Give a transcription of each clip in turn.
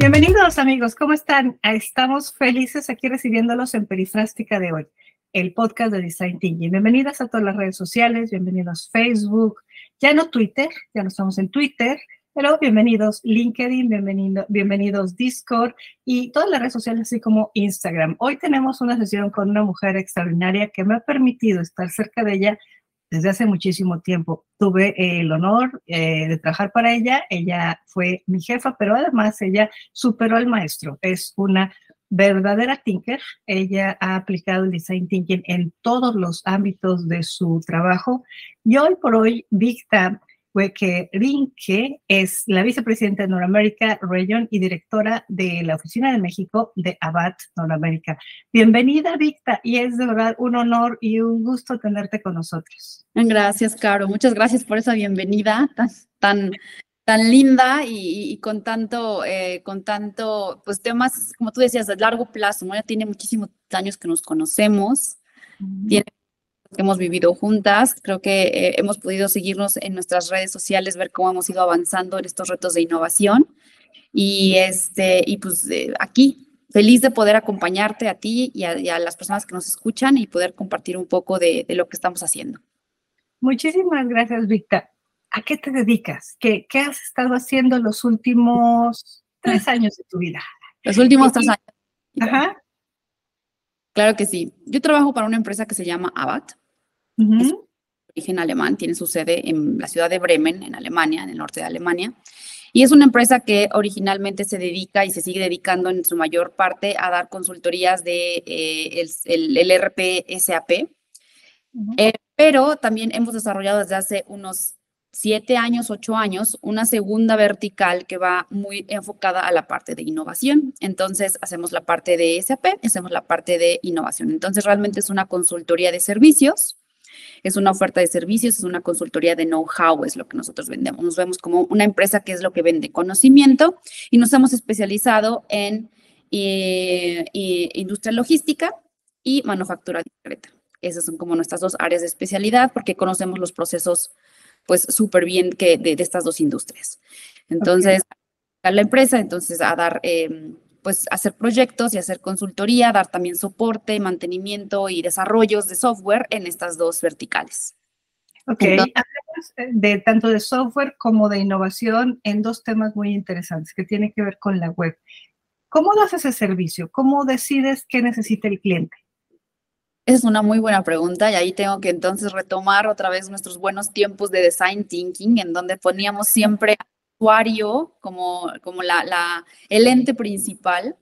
Bienvenidos amigos, ¿cómo están? Estamos felices aquí recibiéndolos en Perifrástica de hoy, el podcast de Design Thinking. Bienvenidas a todas las redes sociales, bienvenidos Facebook, ya no Twitter, ya no estamos en Twitter, pero bienvenidos LinkedIn, bienvenido, bienvenidos Discord y todas las redes sociales, así como Instagram. Hoy tenemos una sesión con una mujer extraordinaria que me ha permitido estar cerca de ella desde hace muchísimo tiempo. Tuve el honor eh, de trabajar para ella, ella fue mi jefa, pero además ella superó al maestro. Es una verdadera thinker. Ella ha aplicado el design thinking en todos los ámbitos de su trabajo y hoy por hoy Victa que Rinke es la vicepresidenta de Norteamérica Region y directora de la Oficina de México de ABAT Norteamérica. Bienvenida, Victa, y es de verdad un honor y un gusto tenerte con nosotros. Gracias, Caro. Muchas gracias por esa bienvenida tan, tan, linda y, con tanto, eh, con tanto, pues temas, como tú decías, de largo plazo. Ya tiene muchísimos años que nos conocemos, tiene que hemos vivido juntas. Creo que eh, hemos podido seguirnos en nuestras redes sociales, ver cómo hemos ido avanzando en estos retos de innovación. Y, este, y pues eh, aquí, feliz de poder acompañarte a ti y a, las personas que nos escuchan y poder compartir un poco de, lo que estamos haciendo. Muchísimas gracias, Victa. ¿A qué te dedicas? ¿Qué, ¿Qué, has estado haciendo los últimos tres años de tu vida? Los últimos tres años. Ajá. Claro que sí. Yo trabajo para una empresa que se llama Abat es origen alemán, tiene su sede en la ciudad de Bremen, en Alemania, en el norte de Alemania. Y es una empresa que originalmente se dedica y se sigue dedicando en su mayor parte a dar consultorías de eh, el, el, SAP. Eh, pero también hemos desarrollado desde hace unos siete años, ocho años, una segunda vertical que va muy enfocada a la parte de innovación. Entonces, hacemos la parte de SAP, hacemos la parte de innovación. Entonces, realmente es una consultoría de servicios es una oferta de servicios, es una consultoría de know-how, es lo que nosotros vendemos. Nos vemos como una empresa que es lo que vende conocimiento y nos hemos especializado en eh, industria logística y manufactura discreta. Esas son como nuestras dos áreas de especialidad porque conocemos los procesos pues súper bien que de, estas dos industrias. Entonces, a la empresa, entonces a dar em, pues hacer proyectos y hacer consultoría, dar también soporte, mantenimiento y desarrollos de software en estas dos verticales. Ok, hablamos eh, de tanto de software como de innovación en dos temas muy interesantes que tienen que ver con la web. ¿Cómo das ese servicio? ¿Cómo decides qué necesita el cliente? Es una muy buena pregunta y ahí tengo que entonces retomar otra vez nuestros buenos tiempos de design thinking, en donde poníamos siempre usuario como, como la, la, el ente principal.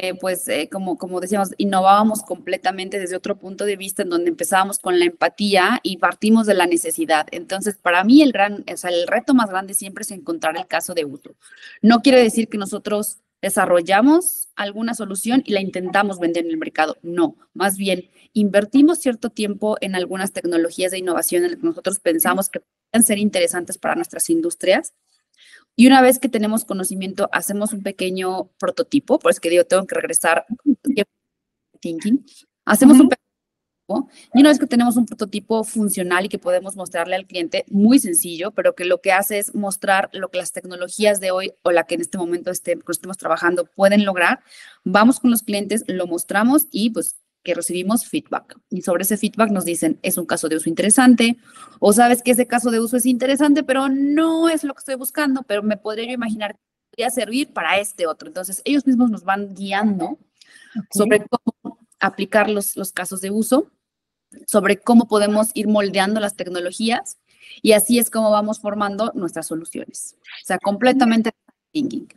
Eh, pues eh, como, como decíamos, innovábamos completamente desde otro punto de vista en donde empezábamos con la empatía y partimos de la necesidad. Entonces, para mí el gran, o sea, el reto más grande siempre es encontrar el caso de uso. No quiere decir que nosotros desarrollamos alguna solución y la intentamos vender en el mercado. No, más bien invertimos cierto tiempo en algunas tecnologías de innovación en las que nosotros pensamos que ser interesantes para nuestras industrias. Y una vez que tenemos conocimiento, hacemos un pequeño prototipo, por eso que digo, tengo que regresar thinking. Hacemos un pequeño y una vez que tenemos un prototipo funcional y que podemos mostrarle al cliente, muy sencillo, pero que lo que hace es mostrar lo que las tecnologías de hoy o la que en este momento estemos trabajando pueden lograr, vamos con los clientes, lo mostramos y pues que recibimos feedback. Y sobre ese feedback nos dicen, es un caso de uso interesante, o sabes que ese caso de uso es interesante, pero no es lo que estoy buscando, pero me podría yo imaginar que podría servir para este otro. Entonces, ellos mismos nos van guiando sobre cómo aplicar los, los casos de uso, sobre cómo podemos ir moldeando las tecnologías, y así es como vamos formando nuestras soluciones. O sea, completamente thinking.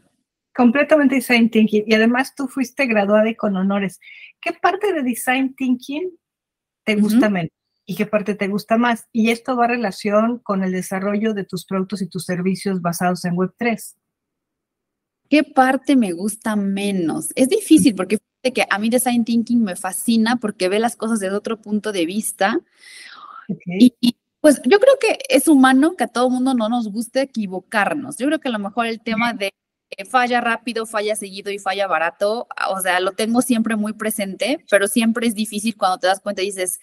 Completamente design thinking. Y además tú fuiste graduada con honores. ¿Qué parte de design thinking te gusta menos y qué parte te gusta más? Y esto va a relación con el desarrollo de tus productos y tus servicios basados en Web3. ¿Qué parte me gusta menos? Es difícil porque que a mí design thinking me fascina porque ve las cosas desde otro punto de vista. Y, y, pues yo creo que es humano que a todo mundo no nos guste equivocarnos. Yo creo que a lo mejor el tema de falla rápido, falla seguido y falla barato, o sea, lo tengo siempre muy presente, pero siempre es difícil cuando te das cuenta y dices,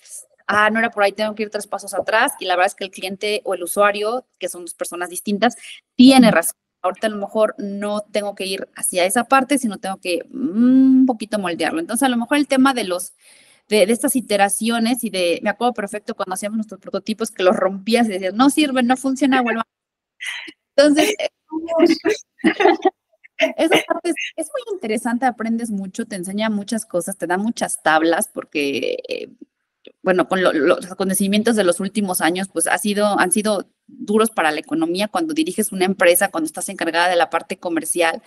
ah, no era por ahí, tengo que ir tres pasos atrás y la verdad es que el cliente o el usuario, que son dos personas distintas, tiene razón. ahorita a lo mejor no tengo que ir hacia esa parte, sino tengo que mm, un poquito moldearlo. Entonces, a lo mejor el tema de los de, estas iteraciones y de, me acuerdo perfecto cuando hacíamos nuestros prototipos que los rompías y decías, no sirve, no funciona, vuelva. Entonces, esa parte es, muy interesante, aprendes mucho, te enseña muchas cosas, te da muchas tablas, porque, eh, bueno, con los acontecimientos de los últimos años, pues ha sido, han sido duros para la economía cuando diriges una empresa, cuando estás encargada de la parte comercial,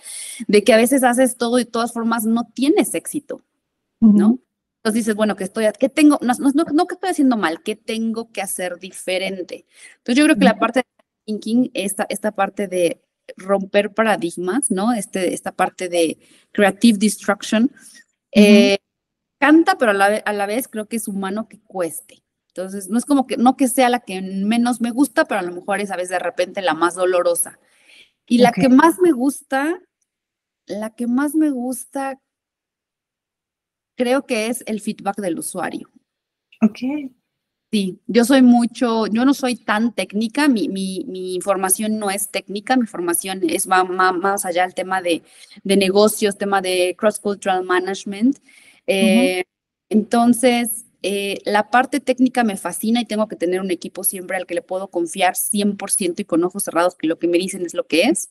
de que a veces haces todo y de todas formas no tienes éxito, ¿no? Entonces dices, bueno, que estoy, ¿qué tengo? No, no, no, que estoy haciendo mal, ¿qué tengo que hacer diferente? Entonces yo creo que la parte de thinking, esta, esta parte de romper paradigmas, ¿no? Este, esta parte de creative destruction, eh, canta, pero a la, a la vez creo que es humano que cueste. Entonces, no es como que, no que sea la que menos me gusta, pero a lo mejor es a veces de repente la más dolorosa. Y la que más me gusta, la que más me gusta, creo que es el feedback del usuario. Ok. Sí, yo soy mucho, yo no soy tan técnica, mi, mi, mi información no es técnica, mi formación es más, más allá del tema de, de, negocios, tema de cross-cultural management. Eh, entonces, eh, la parte técnica me fascina y tengo que tener un equipo siempre al que le puedo confiar 100% y con ojos cerrados que lo que me dicen es lo que es.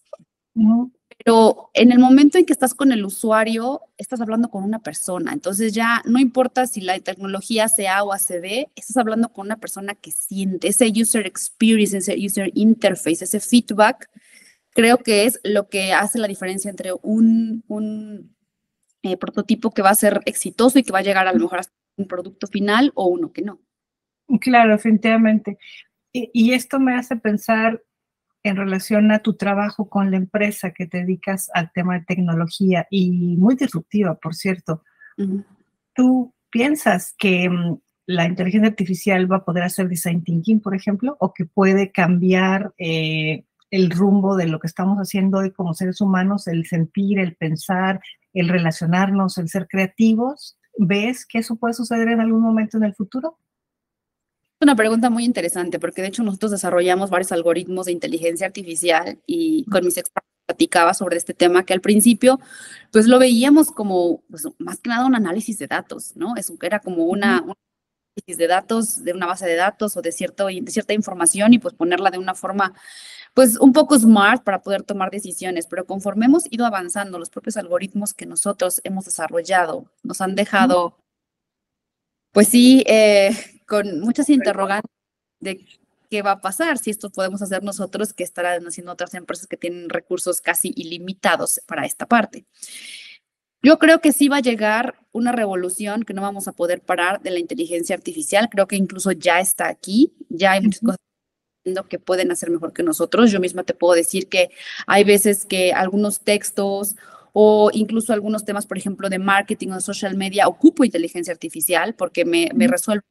Pero en el momento en que estás con el usuario, estás hablando con una persona. Entonces ya no importa si la tecnología sea o ACD, estás hablando con una persona que siente ese user experience, ese user interface, ese feedback. Creo que es lo que hace la diferencia entre un, un eh, prototipo que va a ser exitoso y que va a llegar a lo mejor hasta un producto final o uno que no. Claro, definitivamente. y esto me hace pensar en relación a tu trabajo con la empresa que te dedicas al tema de tecnología y muy disruptiva, por cierto. ¿Tú piensas que mm, la inteligencia artificial va a poder hacer design thinking, por ejemplo, o que puede cambiar eh, el rumbo de lo que estamos haciendo hoy como seres humanos, el sentir, el pensar, el relacionarnos, el ser creativos? ¿Ves que eso puede suceder en algún momento en el futuro? Una pregunta muy interesante porque de hecho nosotros desarrollamos varios algoritmos de inteligencia artificial y con mis expertos platicaba sobre este tema que al principio pues lo veíamos como pues, más que nada un análisis de datos, ¿no? Eso era como una, un análisis de datos de una base de datos o de, cierto, de cierta información y pues ponerla de una forma pues un poco smart para poder tomar decisiones, pero conforme hemos ido avanzando, los propios algoritmos que nosotros hemos desarrollado nos han dejado, pues sí, eh, con muchas interrogantes de qué va a pasar, si esto podemos hacer nosotros, que estarán haciendo otras empresas que tienen recursos casi ilimitados para esta parte. Yo creo que sí va a llegar una revolución que no vamos a poder parar de la inteligencia artificial. Creo que incluso ya está aquí, ya hay muchas cosas que pueden hacer mejor que nosotros. Yo misma te puedo decir que hay veces que algunos textos o incluso algunos temas, por ejemplo, de marketing o social media, ocupo inteligencia artificial porque me, me resuelve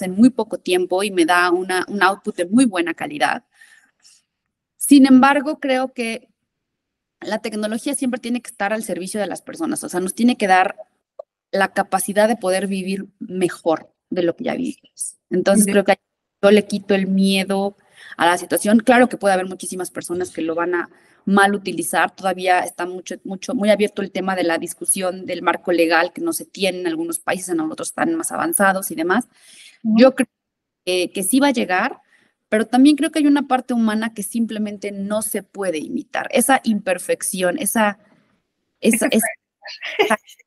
en muy poco tiempo y me da una, un output de muy buena calidad. Sin embargo, creo que la tecnología siempre tiene que estar al servicio de las personas, o sea, nos tiene que dar la capacidad de poder vivir mejor de lo que ya vivimos. Entonces, creo que yo le quito el miedo a la situación. Claro que puede haber muchísimas personas que lo van a mal utilizar. Todavía está mucho, mucho, muy abierto el tema de la discusión del marco legal que no se tiene en algunos países, en otros están más avanzados y demás. Yo creo que, sí va a llegar, pero también creo que hay una parte humana que simplemente no se puede imitar. Esa imperfección, esa, esa,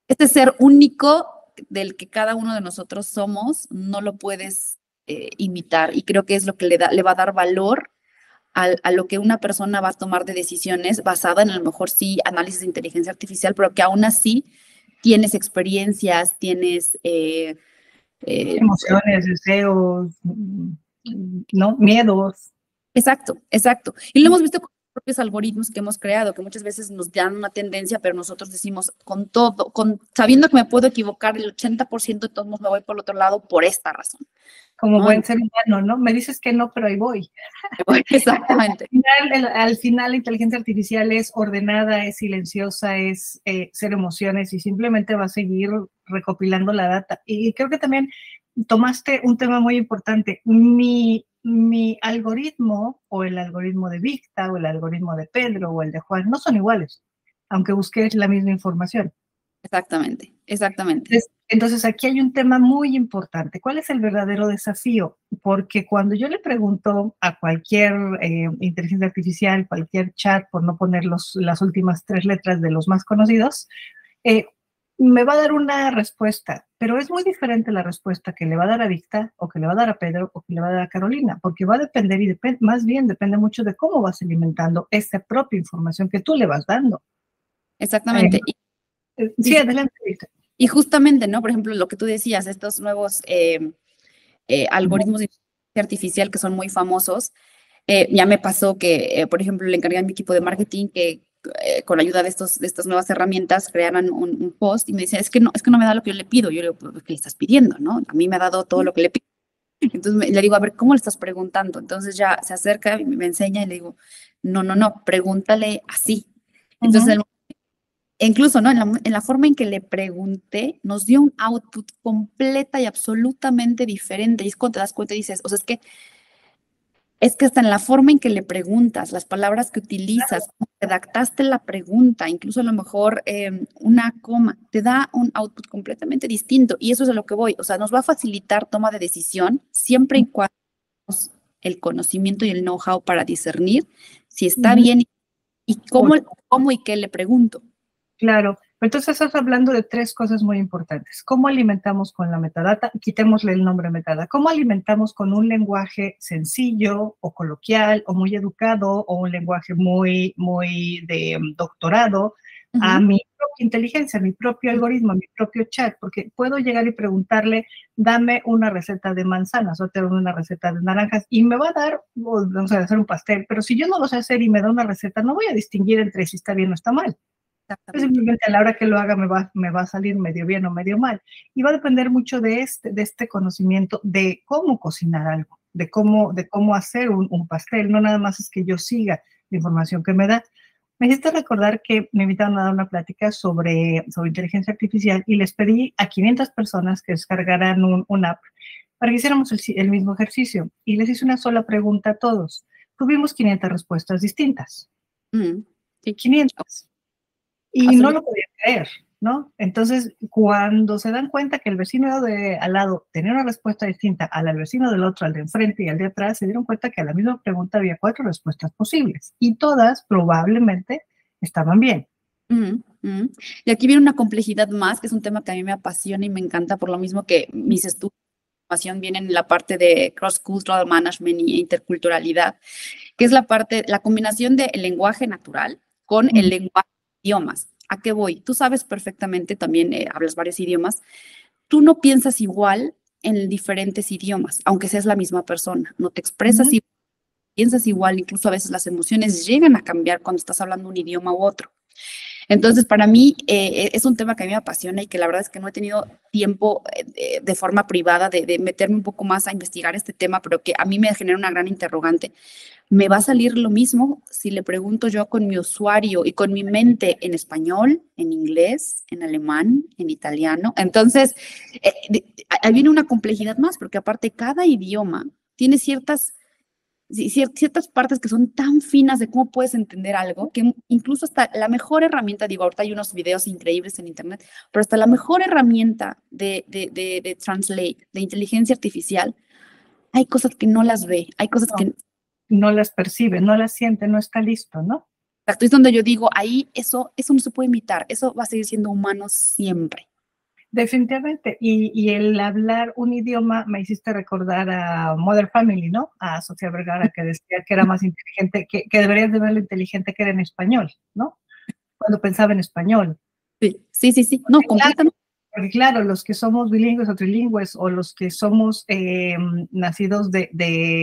ese ser único del que cada uno de nosotros somos, no lo puedes eh, imitar. Y creo que es lo que le, da, le va a dar valor a, a, lo que una persona va a tomar de decisiones basada en a lo mejor sí análisis de inteligencia artificial, pero que aún así tienes experiencias, tienes... Eh, eh, Emociones, deseos, ¿no? Miedos. Exacto, exacto. Y lo hemos visto con propios algoritmos que hemos creado, que muchas veces nos dan una tendencia, pero nosotros decimos con todo, con sabiendo que me puedo equivocar el 80% de todos me voy por el otro lado por esta razón. Como buen ser humano, ¿no? Me dices que no, pero ahí voy. Exactamente. al, final, la inteligencia artificial es ordenada, es silenciosa, es eh, ser emociones y simplemente va a seguir recopilando la data. Y creo que también tomaste un tema muy importante. Mi, mi algoritmo o el algoritmo de Victa o el algoritmo de Pedro o el de Juan no son iguales, aunque busques la misma información. Exactamente, exactamente. Entonces, entonces, aquí hay un tema muy importante. ¿Cuál es el verdadero desafío? Porque cuando yo le pregunto a cualquier eh, inteligencia artificial, cualquier chat, por no poner los, las últimas tres letras de los más conocidos, eh, me va a dar una respuesta, pero es muy diferente la respuesta que le va a dar a Victa o que le va a dar a Pedro o que le va a dar a Carolina, porque va a depender y más bien depende mucho de cómo vas alimentando esa propia información que tú le vas dando. Exactamente. Eh, sí, adelante. Y justamente, ¿no? Por ejemplo, lo que tú decías, estos nuevos eh, eh, algoritmos de inteligencia artificial que son muy famosos, ya me pasó que, por ejemplo, le encargué a mi equipo de marketing que eh, con ayuda de, estos, de estas nuevas herramientas, crearan un, post y me decían, es que, no, es que no me da lo que yo le pido. Yo le digo, pues, ¿qué le estás pidiendo? ¿no? A mí me ha dado todo lo que le pido. Entonces le digo, a ver, ¿cómo le estás preguntando? Entonces ya se acerca y me enseña y le digo, no, no, no, pregúntale así. Entonces, incluso, ¿no? En la, en la, forma en que le pregunté, nos dio un output completa y absolutamente diferente. Y es cuando te das cuenta y dices, o sea, es que es que hasta en la forma en que le preguntas, las palabras que utilizas, redactaste la pregunta, incluso a lo mejor em, una coma, te da un output completamente distinto. Y eso es a lo que voy. O sea, nos va a facilitar toma de decisión siempre y cuando el conocimiento y el know-how para discernir si está bien y cómo, cómo y qué le pregunto. Claro, entonces estás hablando de tres cosas muy importantes. ¿Cómo alimentamos con la metadata? Quitémosle el nombre metadata. ¿Cómo alimentamos con un lenguaje sencillo o coloquial o muy educado o un lenguaje muy, muy de mm, doctorado a mi propia inteligencia, a mi propio algoritmo, a mi propio chat? Porque puedo llegar y preguntarle, dame una receta de manzanas o te doy una receta de naranjas y me va a dar, vamos a hacer un pastel, pero si yo no lo sé hacer y me da una receta, no voy a distinguir entre si está bien o está mal. Simplemente a la hora que lo haga me va, me va a salir medio bien o medio mal. Y va a depender mucho de este, de este conocimiento de cómo cocinar algo, de cómo, de cómo hacer un, un pastel. No nada más es que yo siga la información que me da. Me hiciste recordar que me invitaron a dar una plática sobre, sobre inteligencia artificial y les pedí a 500 personas que descargaran un, un app para que hiciéramos el, el, mismo ejercicio. Y les hice una sola pregunta a todos. Tuvimos 500 respuestas distintas. Mm, sí. 500. Y no lo podía creer, ¿no? Entonces, cuando se dan cuenta que el vecino de al lado tenía una respuesta distinta al vecino del otro, al de enfrente y al de atrás, se dieron cuenta que a la misma pregunta había cuatro respuestas posibles y todas probablemente estaban bien. Y aquí viene una complejidad más, que es un tema que a mí me apasiona y me encanta, por lo mismo que mis estudios vienen en la parte de cross-cultural management e interculturalidad, que es la parte, la combinación del lenguaje natural con el lenguaje idiomas. ¿A qué voy? Tú sabes perfectamente, también eh, hablas varios idiomas, tú no piensas igual en diferentes idiomas, aunque seas la misma persona, no te expresas igual, piensas igual, incluso a veces las emociones llegan a cambiar cuando estás hablando un idioma u otro. Entonces, para mí eh, es un tema que a mí me apasiona y que la verdad es que no he tenido tiempo eh, de, forma privada de, meterme un poco más a investigar este tema, pero que a mí me genera una gran interrogante. ¿Me va a salir lo mismo si le pregunto yo con mi usuario y con mi mente en español, en inglés, en alemán, en italiano? Entonces, eh, ahí viene una complejidad más, porque aparte cada idioma tiene ciertas ciertas partes que son tan finas de cómo puedes entender algo, que incluso hasta la mejor herramienta, digo, ahorita hay unos videos increíbles en Internet, pero hasta la mejor herramienta de, de, de, Translate, de inteligencia artificial, hay cosas que no las ve, hay cosas que... No las percibe, no las siente, no está listo, ¿no? Exacto, es donde yo digo, ahí eso, eso no se puede imitar, eso va a seguir siendo humano siempre. Definitivamente. Y, el hablar un idioma me hiciste recordar a Mother Family, ¿no? A Sofía Vergara, que decía que era más inteligente, que, que deberías de ver lo inteligente que era en español, ¿no? Cuando pensaba en español. Sí, sí, sí, sí. No, completamente. Porque claro, los que somos bilingües o trilingües o los que somos em, nacidos de,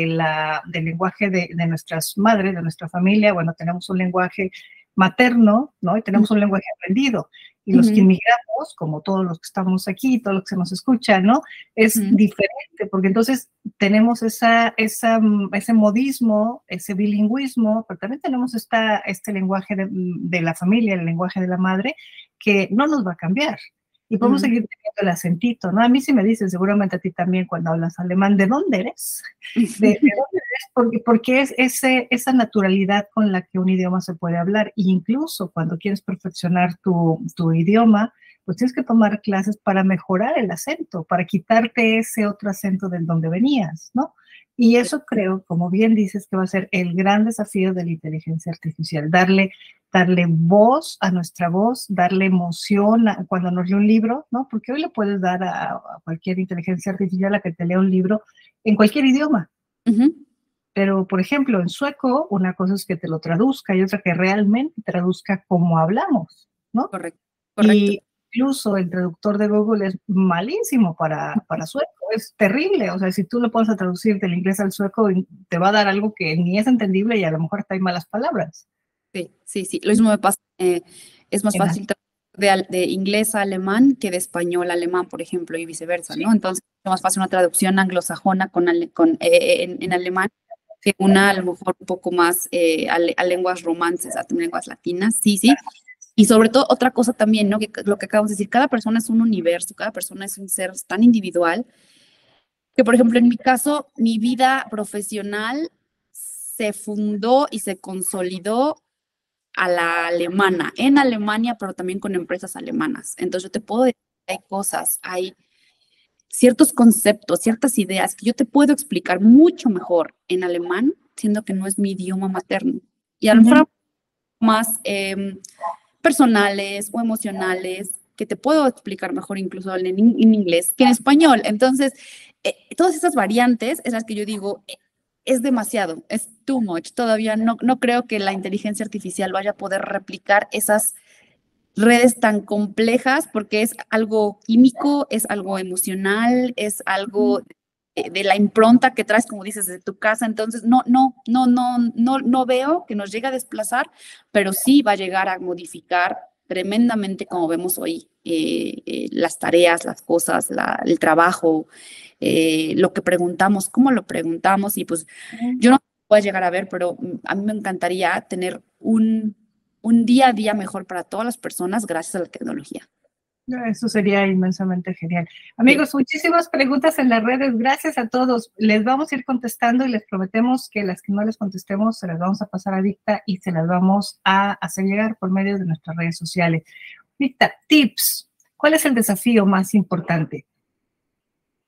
la, del lenguaje de, de, nuestras madres, de nuestra familia, bueno, tenemos un lenguaje materno, ¿no? Y tenemos un lenguaje aprendido. Y los que inmigramos, como todos los que estamos aquí, todos los que se nos escuchan, ¿no? Es diferente, porque entonces tenemos esa, esa, ese modismo, ese bilingüismo, pero también tenemos esta, este lenguaje de, de, la familia, el lenguaje de la madre, que no nos va a cambiar. Y podemos seguir teniendo el acentito, ¿no? A mí sí me dicen, seguramente a ti también cuando hablas alemán, ¿de dónde eres? ¿De, dónde eres? Porque, porque es ese, esa naturalidad con la que un idioma se puede hablar. E incluso cuando quieres perfeccionar tu, tu idioma, pues tienes que tomar clases para mejorar el acento, para quitarte ese otro acento del donde venías, ¿no? Y eso creo, como bien dices, que va a ser el gran desafío de la inteligencia artificial, darle, darle voz a nuestra voz, darle emoción cuando nos lee un libro, ¿no? Porque hoy le puedes dar a, cualquier inteligencia artificial a que te lea un libro en cualquier idioma. Pero, por ejemplo, en sueco, una cosa es que te lo traduzca y otra que realmente traduzca como hablamos, ¿no? Correcto. Correcto incluso el traductor de Google es malísimo para, para sueco, es terrible. O sea, si tú lo pones a traducir del inglés al sueco, te va a dar algo que ni es entendible y a lo mejor está hay malas palabras. Sí, sí, sí. Lo mismo me pasa. Eh, es más fácil de, de, inglés a alemán que de español a alemán, por ejemplo, y viceversa, ¿no? Entonces, es más fácil una traducción anglosajona con, con eh, eh, en, alemán que una a lo mejor un poco más a, a, lenguas romances, a lenguas latinas. Sí, sí. Y sobre todo, otra cosa también, ¿no? Que lo que acabamos de decir, cada persona es un universo, cada persona es un ser tan individual, que por ejemplo, en mi caso, mi vida profesional se fundó y se consolidó a la alemana, en Alemania, pero también con empresas alemanas. Entonces, yo te puedo decir, hay cosas, hay ciertos conceptos, ciertas ideas que yo te puedo explicar mucho mejor en alemán, siendo que no es mi idioma materno. Y a lo mejor más... Eh, personales o emocionales que te puedo explicar mejor incluso en, inglés que en español. Entonces, eh, todas esas variantes es las que yo digo, eh, es demasiado, es too much. Todavía no, no creo que la inteligencia artificial vaya a poder replicar esas redes tan complejas porque es algo químico, es algo emocional, es algo de la impronta que traes, como dices, de tu casa. Entonces, no, no, no, no, no, no veo que nos llegue a desplazar, pero sí va a llegar a modificar tremendamente, como vemos hoy, eh, eh, las tareas, las cosas, el trabajo, lo que preguntamos, cómo lo preguntamos. Y pues yo no puedo llegar a ver, pero a mí me encantaría tener un, un día a día mejor para todas las personas gracias a la tecnología. Eso sería inmensamente genial. Amigos, muchísimas preguntas en las redes. Gracias a todos. Les vamos a ir contestando y les prometemos que las que no les contestemos se las vamos a pasar a Dicta y se las vamos a hacer llegar por medio de nuestras redes sociales. Dicta, tips. ¿Cuál es el desafío más importante?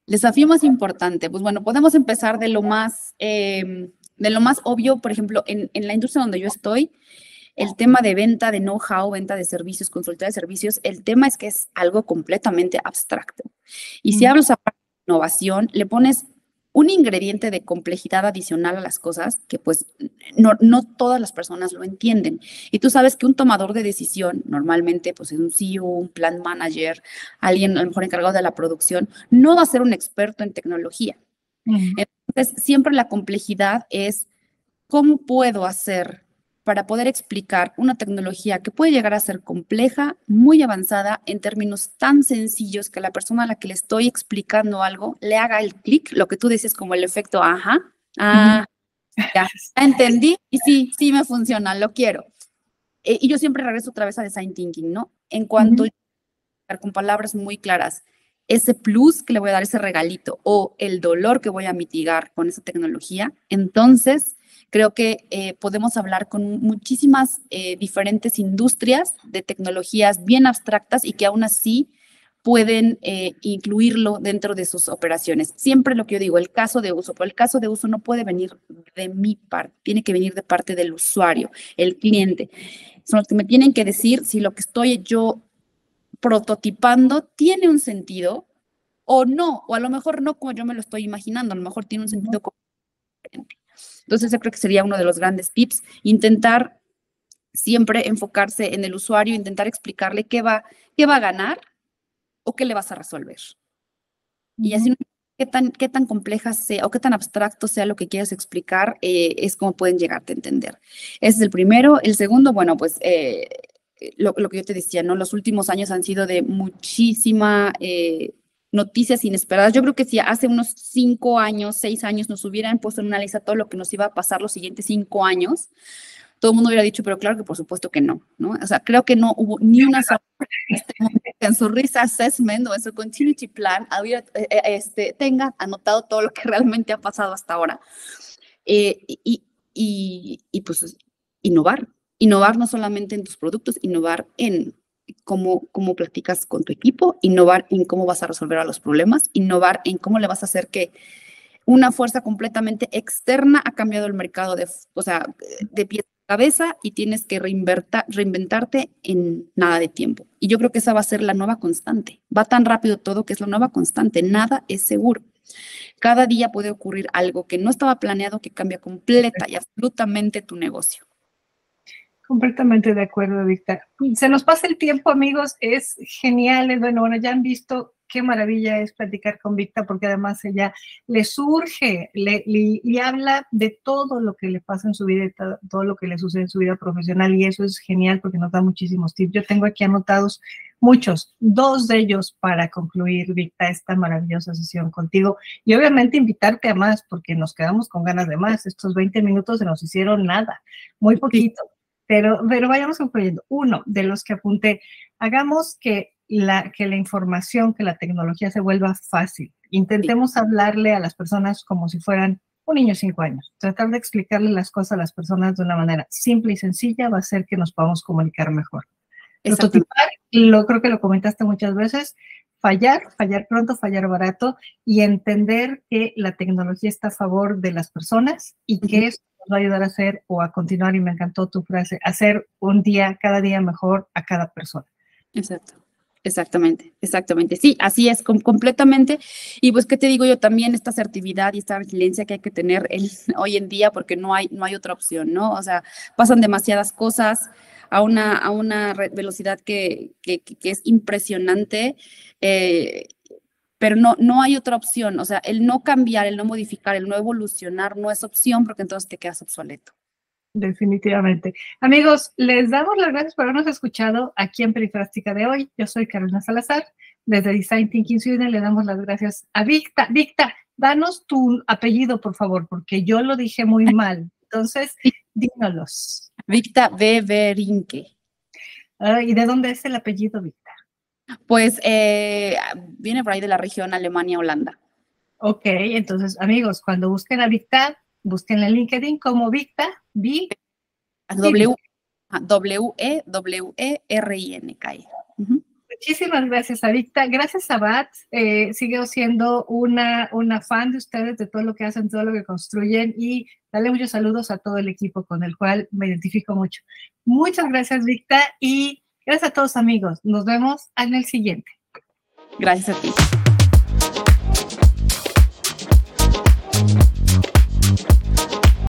El desafío más importante, pues bueno, podemos empezar de lo más, eh, de lo más obvio, por ejemplo, en, en la industria donde yo estoy, el tema de venta de know-how, venta de servicios, consulta de servicios, el tema es que es algo completamente abstracto. Y si hablas de innovación, le pones un ingrediente de complejidad adicional a las cosas que pues no, no, todas las personas lo entienden. Y tú sabes que un tomador de decisión, normalmente pues es un CEO, un plan manager, alguien a lo mejor encargado de la producción, no va a ser un experto en tecnología. Entonces, siempre la complejidad es cómo puedo hacer para poder explicar una tecnología que puede llegar a ser compleja, muy avanzada, en términos tan sencillos que la persona a la que le estoy explicando algo le haga el clic, lo que tú dices como el efecto ajá, ah, ya, entendí y sí, sí me funciona, lo quiero. Eh, y yo siempre regreso otra vez a design thinking, ¿no? En cuanto a con palabras muy claras, ese plus que le voy a dar, ese regalito o el dolor que voy a mitigar con esa tecnología, entonces Creo que eh, podemos hablar con muchísimas eh, diferentes industrias de tecnologías bien abstractas y que aún así pueden eh, incluirlo dentro de sus operaciones. Siempre lo que yo digo, el caso de uso, pero el caso de uso no puede venir de mi parte, tiene que venir de parte del usuario, el cliente. Son los que me tienen que decir si lo que estoy yo prototipando tiene un sentido o no, o a lo mejor no como yo me lo estoy imaginando, a lo mejor tiene un sentido diferente. Entonces, yo creo que sería uno de los grandes tips, intentar siempre enfocarse en el usuario, intentar explicarle qué va, qué va a ganar o qué le vas a resolver. Y así qué tan, qué tan compleja sea o qué tan abstracto sea lo que quieras explicar, eh, es como pueden llegarte a entender. Ese es el primero. El segundo, bueno, pues eh, lo, que yo te decía, ¿no? Los últimos años han sido de muchísima eh, noticias inesperadas. Yo creo que si hace unos cinco años, seis años nos hubieran puesto en una lista todo lo que nos iba a pasar los siguientes cinco años, todo el mundo hubiera dicho, pero claro que por supuesto que no. O sea, creo que no hubo ni una este en su Risk Assessment o en su Continuity Plan eh, eh, este, tenga anotado todo lo que realmente ha pasado hasta ahora. Eh, y, y pues innovar, innovar no solamente en tus productos, innovar en cómo, cómo platicas con tu equipo, innovar en cómo vas a resolver a los problemas, innovar en cómo le vas a hacer que una fuerza completamente externa ha cambiado el mercado de, o sea, de pie a cabeza y tienes que reinventarte en nada de tiempo. Y yo creo que esa va a ser la nueva constante. Va tan rápido todo que es la nueva constante. Nada es seguro. Cada día puede ocurrir algo que no estaba planeado que cambia completa y absolutamente tu negocio. Completamente de acuerdo, Víctor. Se nos pasa el tiempo, amigos, es genial. Bueno, bueno, ya han visto qué maravilla es platicar con Víctor, porque además ella le surge, le, le, habla de todo lo que le pasa en su vida, todo lo que le sucede en su vida profesional, y eso es genial porque nos da muchísimos tips. Yo tengo aquí anotados muchos, dos de ellos para concluir, Víctor, esta maravillosa sesión contigo, y obviamente invitarte a más, porque nos quedamos con ganas de más. Estos 20 minutos se nos hicieron nada, muy poquito. Pero, pero vayamos concluyendo. Uno de los que apunté, hagamos que la, que la información, que la tecnología se vuelva fácil. Intentemos hablarle a las personas como si fueran un niño de cinco años. Tratar de explicarle las cosas a las personas de una manera simple y sencilla va a hacer que nos podamos comunicar mejor. Prototipar, lo creo que lo comentaste muchas veces, fallar, fallar pronto, fallar barato y entender que la tecnología está a favor de las personas y que es va a ayudar a hacer o a continuar, y me encantó tu frase, hacer un día, cada día mejor a cada persona. Exacto. Exactamente, exactamente. Sí, así es, completamente. Y pues, ¿qué te digo yo? También esta asertividad y esta resiliencia que hay que tener hoy en día porque no hay, no hay otra opción, ¿no? O sea, pasan demasiadas cosas a una, a una velocidad que, que, que es impresionante. Eh, pero no, no hay otra opción. O sea, el no cambiar, el no modificar, el no evolucionar no es opción porque entonces te quedas obsoleto. Definitivamente. Amigos, les damos las gracias por habernos escuchado aquí en Perifrástica de hoy. Yo soy Carolina Salazar. Desde Design Thinking Sweden le damos las gracias a Victa. Victa, danos tu apellido, por favor, porque yo lo dije muy mal. Entonces, dínolos. Victa Beberinque. ¿Y de dónde es el apellido, Victa? Pues eh, viene por ahí de la región Alemania-Holanda. Ok, entonces amigos, cuando busquen a Victa, busquen en LinkedIn como Victa, B. W, W, E, W, E, R, I, N, K. Muchísimas gracias a Victa. Gracias a Bat. Eh, sigo siendo una, una fan de ustedes, de todo lo que hacen, todo lo que construyen y dale muchos saludos a todo el equipo con el cual me identifico mucho. Muchas gracias, Victa. Y Gracias a todos amigos. Nos vemos en el siguiente. Gracias a ti.